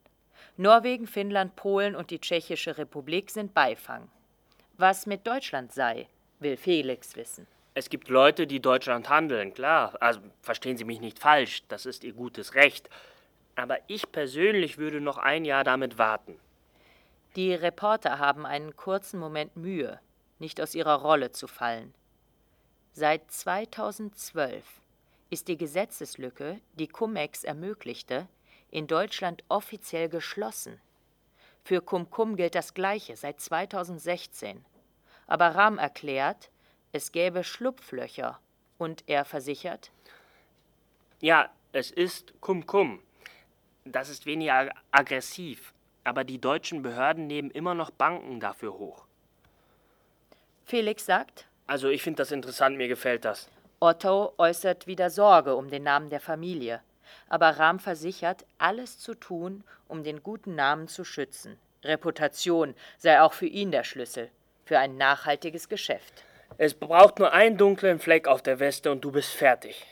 Norwegen, Finnland, Polen und die Tschechische Republik sind Beifang. Was mit Deutschland sei, will Felix wissen. Es gibt Leute, die Deutschland handeln, klar. Also verstehen Sie mich nicht falsch, das ist ihr gutes Recht. Aber ich persönlich würde noch ein Jahr damit warten. Die Reporter haben einen kurzen Moment Mühe, nicht aus ihrer Rolle zu fallen. Seit 2012 ist die Gesetzeslücke, die Cum-Ex ermöglichte, in Deutschland offiziell geschlossen. Für Cum-Cum gilt das Gleiche seit 2016. Aber Rahm erklärt, es gäbe Schlupflöcher und er versichert: Ja, es ist Cum-Cum. Das ist weniger aggressiv, aber die deutschen Behörden nehmen immer noch Banken dafür hoch. Felix sagt: Also, ich finde das interessant, mir gefällt das. Otto äußert wieder Sorge um den Namen der Familie, aber Rahm versichert, alles zu tun, um den guten Namen zu schützen. Reputation sei auch für ihn der Schlüssel für ein nachhaltiges Geschäft. Es braucht nur einen dunklen Fleck auf der Weste und du bist fertig.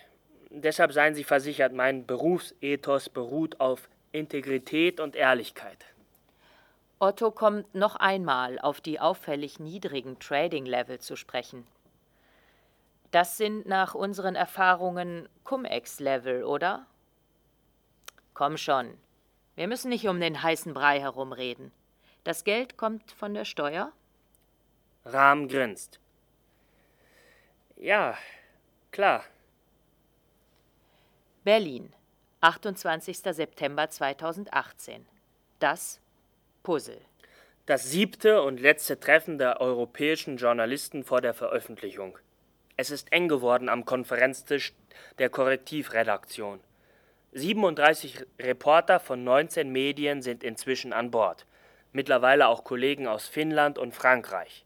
Deshalb seien Sie versichert, mein Berufsethos beruht auf Integrität und Ehrlichkeit. Otto kommt noch einmal auf die auffällig niedrigen Trading-Level zu sprechen. Das sind nach unseren Erfahrungen Cum-Ex-Level, oder? Komm schon. Wir müssen nicht um den heißen Brei herumreden. Das Geld kommt von der Steuer? Rahm grinst. Ja, klar. Berlin, 28. September 2018. Das Puzzle. Das siebte und letzte Treffen der europäischen Journalisten vor der Veröffentlichung. Es ist eng geworden am Konferenztisch der Korrektivredaktion. 37 Reporter von 19 Medien sind inzwischen an Bord, mittlerweile auch Kollegen aus Finnland und Frankreich.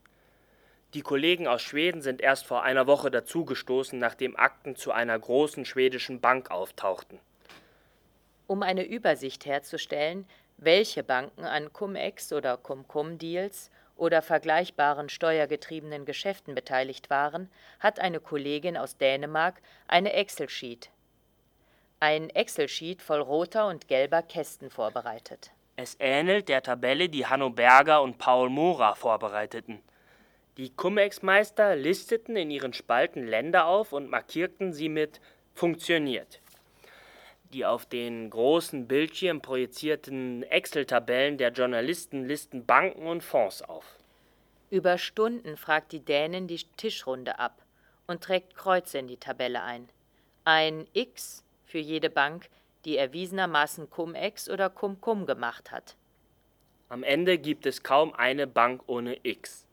Die Kollegen aus Schweden sind erst vor einer Woche dazugestoßen, nachdem Akten zu einer großen schwedischen Bank auftauchten. Um eine Übersicht herzustellen, welche Banken an Cum-Ex oder Cum-Cum-Deals oder vergleichbaren steuergetriebenen Geschäften beteiligt waren, hat eine Kollegin aus Dänemark eine Excel-Sheet. Ein Excel-Sheet voll roter und gelber Kästen vorbereitet. Es ähnelt der Tabelle, die Hanno Berger und Paul Mora vorbereiteten. Die Cum-Ex-Meister listeten in ihren Spalten Länder auf und markierten sie mit funktioniert. Die auf den großen Bildschirm projizierten Excel-Tabellen der Journalisten listen Banken und Fonds auf. Über Stunden fragt die Dänin die Tischrunde ab und trägt Kreuze in die Tabelle ein. Ein X für jede Bank, die erwiesenermaßen Cum-Ex oder Cum-Cum gemacht hat. Am Ende gibt es kaum eine Bank ohne X.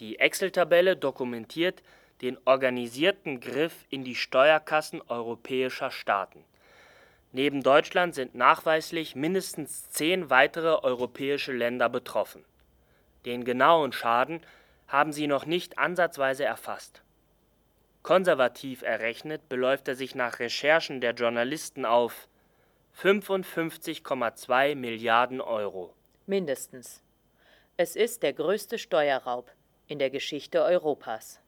Die Excel-Tabelle dokumentiert den organisierten Griff in die Steuerkassen europäischer Staaten. Neben Deutschland sind nachweislich mindestens zehn weitere europäische Länder betroffen. Den genauen Schaden haben sie noch nicht ansatzweise erfasst. Konservativ errechnet beläuft er sich nach Recherchen der Journalisten auf 55,2 Milliarden Euro. Mindestens. Es ist der größte Steuerraub in der Geschichte Europas.